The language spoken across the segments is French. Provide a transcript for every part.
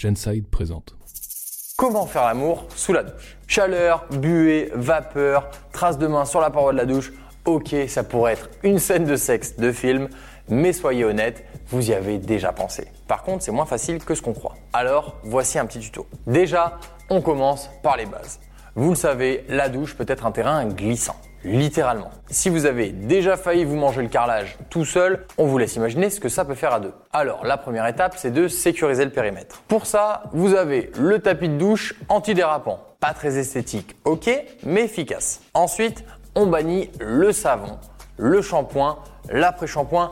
Genside présente. Comment faire l'amour sous la douche? Chaleur, buée, vapeur, traces de main sur la paroi de la douche. Ok, ça pourrait être une scène de sexe de film, mais soyez honnête, vous y avez déjà pensé. Par contre, c'est moins facile que ce qu'on croit. Alors, voici un petit tuto. Déjà, on commence par les bases. Vous le savez, la douche peut être un terrain glissant. Littéralement. Si vous avez déjà failli vous manger le carrelage tout seul, on vous laisse imaginer ce que ça peut faire à deux. Alors, la première étape, c'est de sécuriser le périmètre. Pour ça, vous avez le tapis de douche antidérapant. Pas très esthétique, ok, mais efficace. Ensuite, on bannit le savon, le shampoing, l'après-shampoing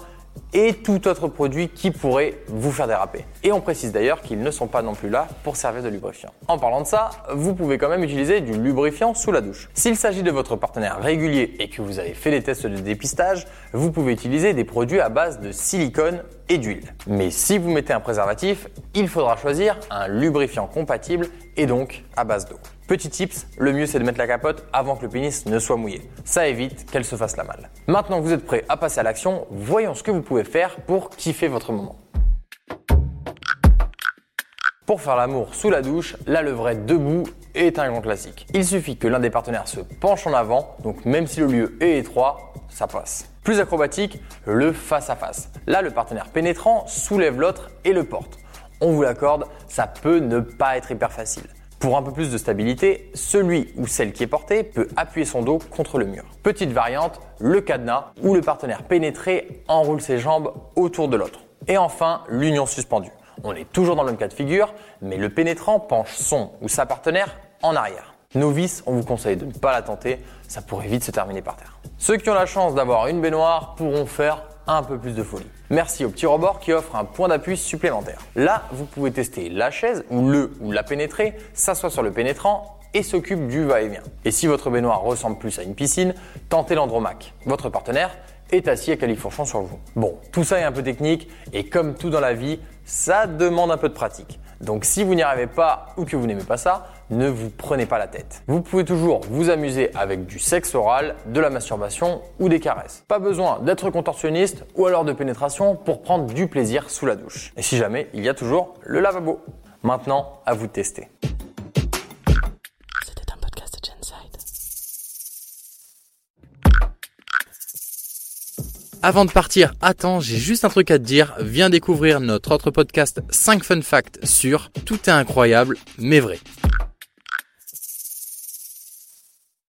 et tout autre produit qui pourrait vous faire déraper. Et on précise d'ailleurs qu'ils ne sont pas non plus là pour servir de lubrifiant. En parlant de ça, vous pouvez quand même utiliser du lubrifiant sous la douche. S'il s'agit de votre partenaire régulier et que vous avez fait les tests de dépistage, vous pouvez utiliser des produits à base de silicone et d'huile. Mais si vous mettez un préservatif, il faudra choisir un lubrifiant compatible et donc à base d'eau. Petit tips, le mieux c'est de mettre la capote avant que le pénis ne soit mouillé. Ça évite qu'elle se fasse la malle. Maintenant que vous êtes prêt à passer à l'action, voyons ce que vous pouvez faire pour kiffer votre moment. Pour faire l'amour sous la douche, la levrette debout est un grand classique. Il suffit que l'un des partenaires se penche en avant, donc même si le lieu est étroit, ça passe. Plus acrobatique, le face à face. Là, le partenaire pénétrant soulève l'autre et le porte. On vous l'accorde, ça peut ne pas être hyper facile. Pour un peu plus de stabilité, celui ou celle qui est porté peut appuyer son dos contre le mur. Petite variante, le cadenas, où le partenaire pénétré enroule ses jambes autour de l'autre. Et enfin, l'union suspendue. On est toujours dans le même cas de figure, mais le pénétrant penche son ou sa partenaire en arrière. Novice, on vous conseille de ne pas la tenter, ça pourrait vite se terminer par terre. Ceux qui ont la chance d'avoir une baignoire pourront faire un peu plus de folie. Merci au petit rebord qui offre un point d'appui supplémentaire. Là, vous pouvez tester la chaise où le ou la pénétrée s'assoit sur le pénétrant et s'occupe du va-et-vient. Et si votre baignoire ressemble plus à une piscine, tentez l'andromaque. Votre partenaire est assis à califourchon sur vous. Bon, tout ça est un peu technique et comme tout dans la vie, ça demande un peu de pratique. Donc si vous n'y arrivez pas ou que vous n'aimez pas ça, ne vous prenez pas la tête. Vous pouvez toujours vous amuser avec du sexe oral, de la masturbation ou des caresses. Pas besoin d'être contorsionniste ou alors de pénétration pour prendre du plaisir sous la douche. Et si jamais, il y a toujours le lavabo. Maintenant, à vous de tester. Avant de partir, attends, j'ai juste un truc à te dire. Viens découvrir notre autre podcast 5 fun facts sur Tout est incroyable, mais vrai.